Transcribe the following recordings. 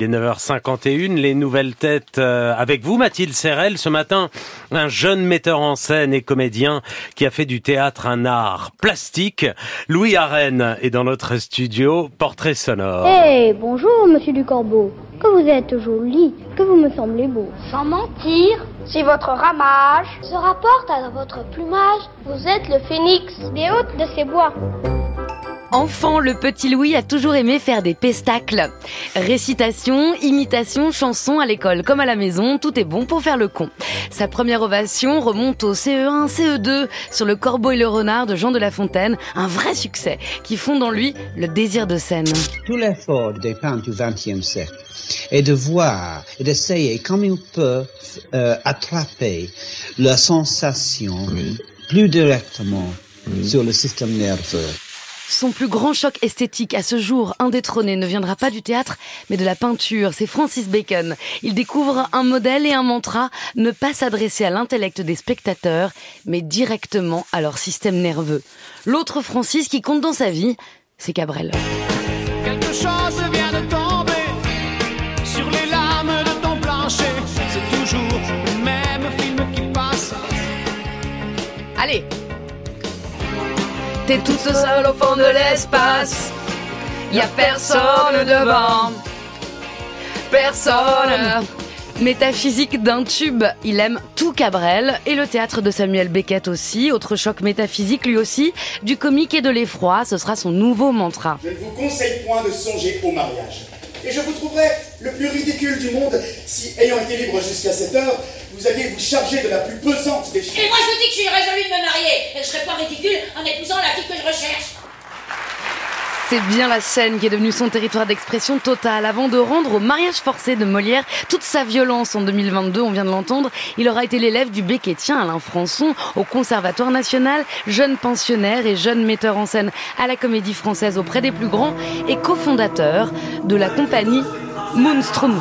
Il est 9h51, les nouvelles têtes euh, avec vous, Mathilde Serrel. Ce matin, un jeune metteur en scène et comédien qui a fait du théâtre un art plastique. Louis Arène est dans notre studio, portrait sonore. Eh, bonjour, monsieur Ducorbeau. Que vous êtes joli, que vous me semblez beau. Sans mentir, si votre ramage se rapporte à votre plumage, vous êtes le phénix des hôtes de ces bois. Enfant, le petit Louis a toujours aimé faire des pestacles. Récitation, imitation, chanson à l'école comme à la maison, tout est bon pour faire le con. Sa première ovation remonte au CE1, CE2 sur le Corbeau et le Renard de Jean de La Fontaine, un vrai succès qui fonde en lui le désir de scène. Tout l'effort des peintres du XXe siècle est de voir et d'essayer comme ils peuvent euh, attraper la sensation plus directement sur le système nerveux. Son plus grand choc esthétique à ce jour indétrôné ne viendra pas du théâtre, mais de la peinture. C'est Francis Bacon. Il découvre un modèle et un mantra, ne pas s'adresser à l'intellect des spectateurs, mais directement à leur système nerveux. L'autre Francis qui compte dans sa vie, c'est Cabrel. T'es toute seule au fond de l'espace. Y a personne devant. Personne. Métaphysique d'un tube, il aime tout Cabrel et le théâtre de Samuel Beckett aussi. Autre choc métaphysique lui aussi, du comique et de l'effroi, ce sera son nouveau mantra. Je ne vous conseille point de songer au mariage. Et je vous trouverai le plus ridicule du monde si, ayant été libre jusqu'à cette heure, vous alliez vous charger de la plus pesante des choses. Et moi je dis que je suis résolu de me marier et que je serai pas ridicule en épousant la fille que je recherche. C'est bien la scène qui est devenue son territoire d'expression totale. Avant de rendre au mariage forcé de Molière toute sa violence en 2022, on vient de l'entendre, il aura été l'élève du Beckettien Alain Françon au Conservatoire national, jeune pensionnaire et jeune metteur en scène à la Comédie Française auprès des plus grands et cofondateur de la compagnie Moonstrom.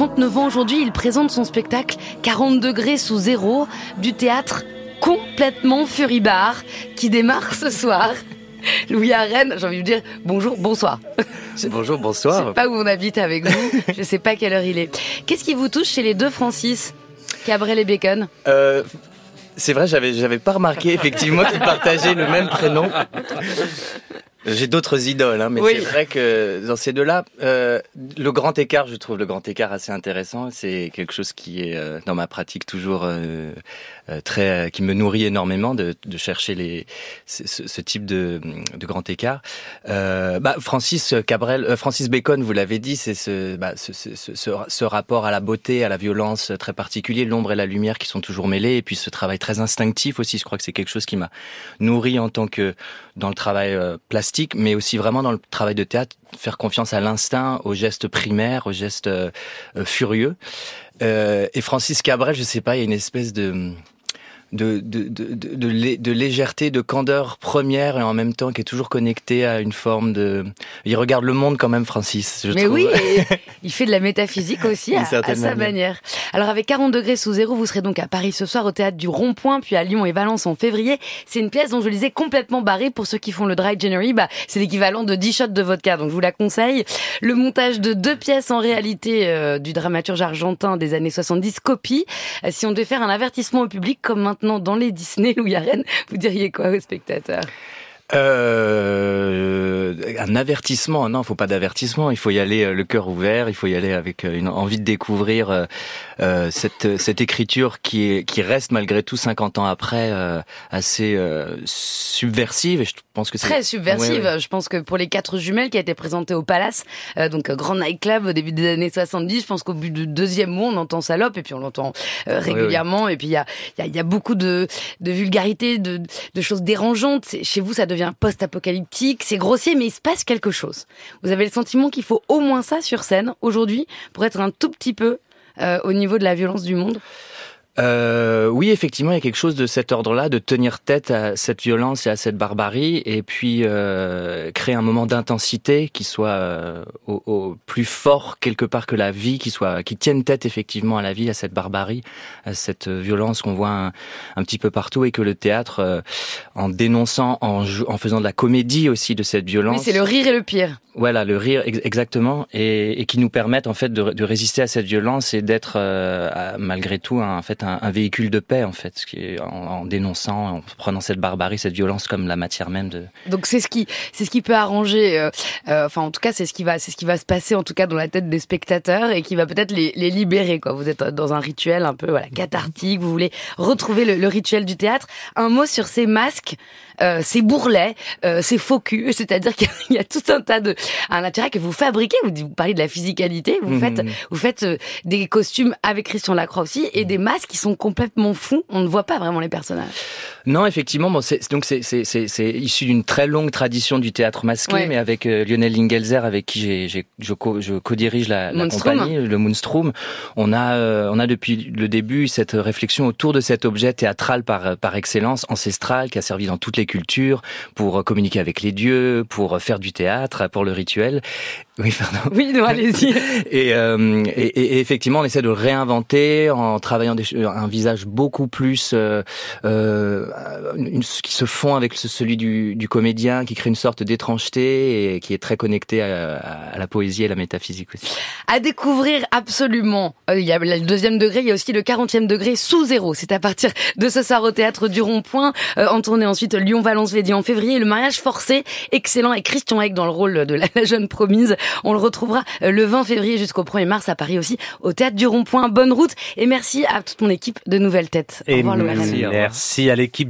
39 ans aujourd'hui, il présente son spectacle 40 degrés sous zéro du théâtre complètement furibard qui démarre ce soir. Louis Arène, j'ai envie de dire bonjour, bonsoir. Bonjour, bonsoir. Je sais pas où on habite avec vous, je sais pas quelle heure il est. Qu'est-ce qui vous touche chez les deux Francis Cabrel et Bacon? Euh, C'est vrai, j'avais j'avais pas remarqué effectivement qu'ils partageaient le même prénom. J'ai d'autres idoles, hein, mais Oui. c'est vrai que dans ces deux-là, euh, le grand écart, je trouve le grand écart assez intéressant. C'est quelque chose qui est euh, dans ma pratique toujours euh, euh, très, euh, qui me nourrit énormément de, de chercher les ce, ce- type de, de grand écart. Euh, bah, Francis Cabrel, euh, Francis Bacon, vous l'avez dit, c'est ce, bah, ce, ce, ce, rapport à la beauté, à la violence très particulier, l'ombre et la lumière qui sont toujours mêlés, et puis ce travail très instinctif aussi. Je crois que c'est quelque chose qui m'a nourri en tant que dans le travail euh, mais aussi vraiment dans le travail de théâtre, faire confiance à l'instinct, aux gestes primaires, aux gestes euh, euh, furieux. Euh, et Francis Cabrel, je sais pas, il y a une espèce de de, de, de, de, de lé- de légèreté, de candeur première et en même temps qui est toujours connecté à une forme de... Il regarde le monde quand même, Francis, je Mais trouve. oui, il fait de la métaphysique aussi à, sa manière. manière. Alors avec 40 degrés sous zéro, vous serez donc à Paris ce soir au théâtre du Rond-Point, puis à Lyon et Valence en février. C'est une pièce dont je lisais complètement barrée pour ceux qui font le dry January. Bah, c'est l'équivalent de 10 shots de vodka, donc je vous la conseille. Le montage de deux pièces en réalité euh, du dramaturge argentin des années 70, copie. Euh, si on devait faire un avertissement au public comme maintenant dans les Disney, Louis Arène, vous diriez quoi aux spectateurs? Euh, un avertissement, non, faut pas d'avertissement. Il faut y aller euh, le cœur ouvert. Il faut y aller avec euh, une envie de découvrir euh, euh, cette cette écriture qui est qui reste malgré tout 50 ans après euh, assez euh, subversive. Et je pense que c'est Très subversive. Ouais, ouais. Je pense que pour les quatre jumelles qui a été présentée au Palace, euh, donc grand nightclub au début des années 70, je pense qu'au bout du deuxième mot, on entend salope et puis on l'entend euh, régulièrement. Et puis il y a, il y, a, il y a beaucoup de, de vulgarité, de, de choses dérangeantes. Chez vous, ça devient post-apocalyptique, c'est grossier, mais il se passe quelque chose. Vous avez le sentiment qu'il faut au moins ça sur scène aujourd'hui pour être un tout petit peu euh, au niveau de la violence du monde? Euh, oui, effectivement, il y a quelque chose de cet ordre-là, de tenir tête à cette violence et à cette barbarie, et puis euh, créer un moment d'intensité qui soit euh, au, au, plus fort quelque part que la vie, qui soit, qui tienne tête effectivement à la vie, à cette barbarie, à cette violence qu'on voit un, un, petit peu partout, et que le théâtre, euh, en dénonçant, en, en, faisant de la comédie aussi de cette violence, oui, c'est le rire et le pire. Voilà, le rire exactement, et, et qui nous permettent en fait de, de résister à cette violence et d'être euh, malgré tout en fait un, un, véhicule de paix en fait, en, en, dénonçant, en prenant cette barbarie, cette violence comme la matière même de. Donc c'est ce qui c'est ce qui peut arranger, euh, euh, enfin en tout cas c'est ce qui va c'est ce qui va se passer en tout cas dans la tête des spectateurs et qui va peut-être les, les, libérer quoi. Vous êtes dans un rituel un peu voilà cathartique, vous voulez retrouver le, le rituel du théâtre. Un mot sur ces masques. Euh, ces bourrelets, euh, ces faux culs, c'est-à-dire qu'il y a tout un tas de un intérêt que vous fabriquez. Vous, vous parlez de la physicalité, vous mmh. faites vous faites euh, des costumes avec Christian Lacroix aussi et des masques qui sont complètement fous. On ne voit pas vraiment les personnages. Non, effectivement, bon, c'est, donc c'est, c'est, c'est, c'est issu d'une très longue tradition du théâtre masqué, ouais. mais avec euh, Lionel Lingelzer, avec qui j'ai, j'ai je, co, je co-dirige la, la compagnie, le Moonstrom, on a, euh, on a depuis le début cette réflexion autour de cet objet théâtral par, par excellence, ancestral, qui a servi dans toutes les cultures pour communiquer avec les dieux, pour faire du théâtre, pour le rituel. Oui, pardon. Oui, non, allez-y. et, euh, et, et, effectivement, on essaie de réinventer en travaillant des, un visage beaucoup plus euh, euh, une, qui se fond avec celui du, du, comédien, qui crée une sorte d'étrangeté et qui est très connecté à, à, la poésie et la métaphysique aussi. À découvrir absolument. Euh, il y a le deuxième degré, il y a aussi le quarantième degré sous zéro. C'est à partir de ce soir au théâtre du Rond-Point. Euh, en tournée ensuite Lyon-Valence-Védy en février. Le mariage forcé, excellent, et Christian Egg dans le rôle de la, la jeune promise. On le retrouvera le 20 février jusqu'au 1er mars à Paris aussi au théâtre du Rond-Point. Bonne route et merci à toute mon équipe de Nouvelles Têtes. Au revoir, merci, merci à l'équipe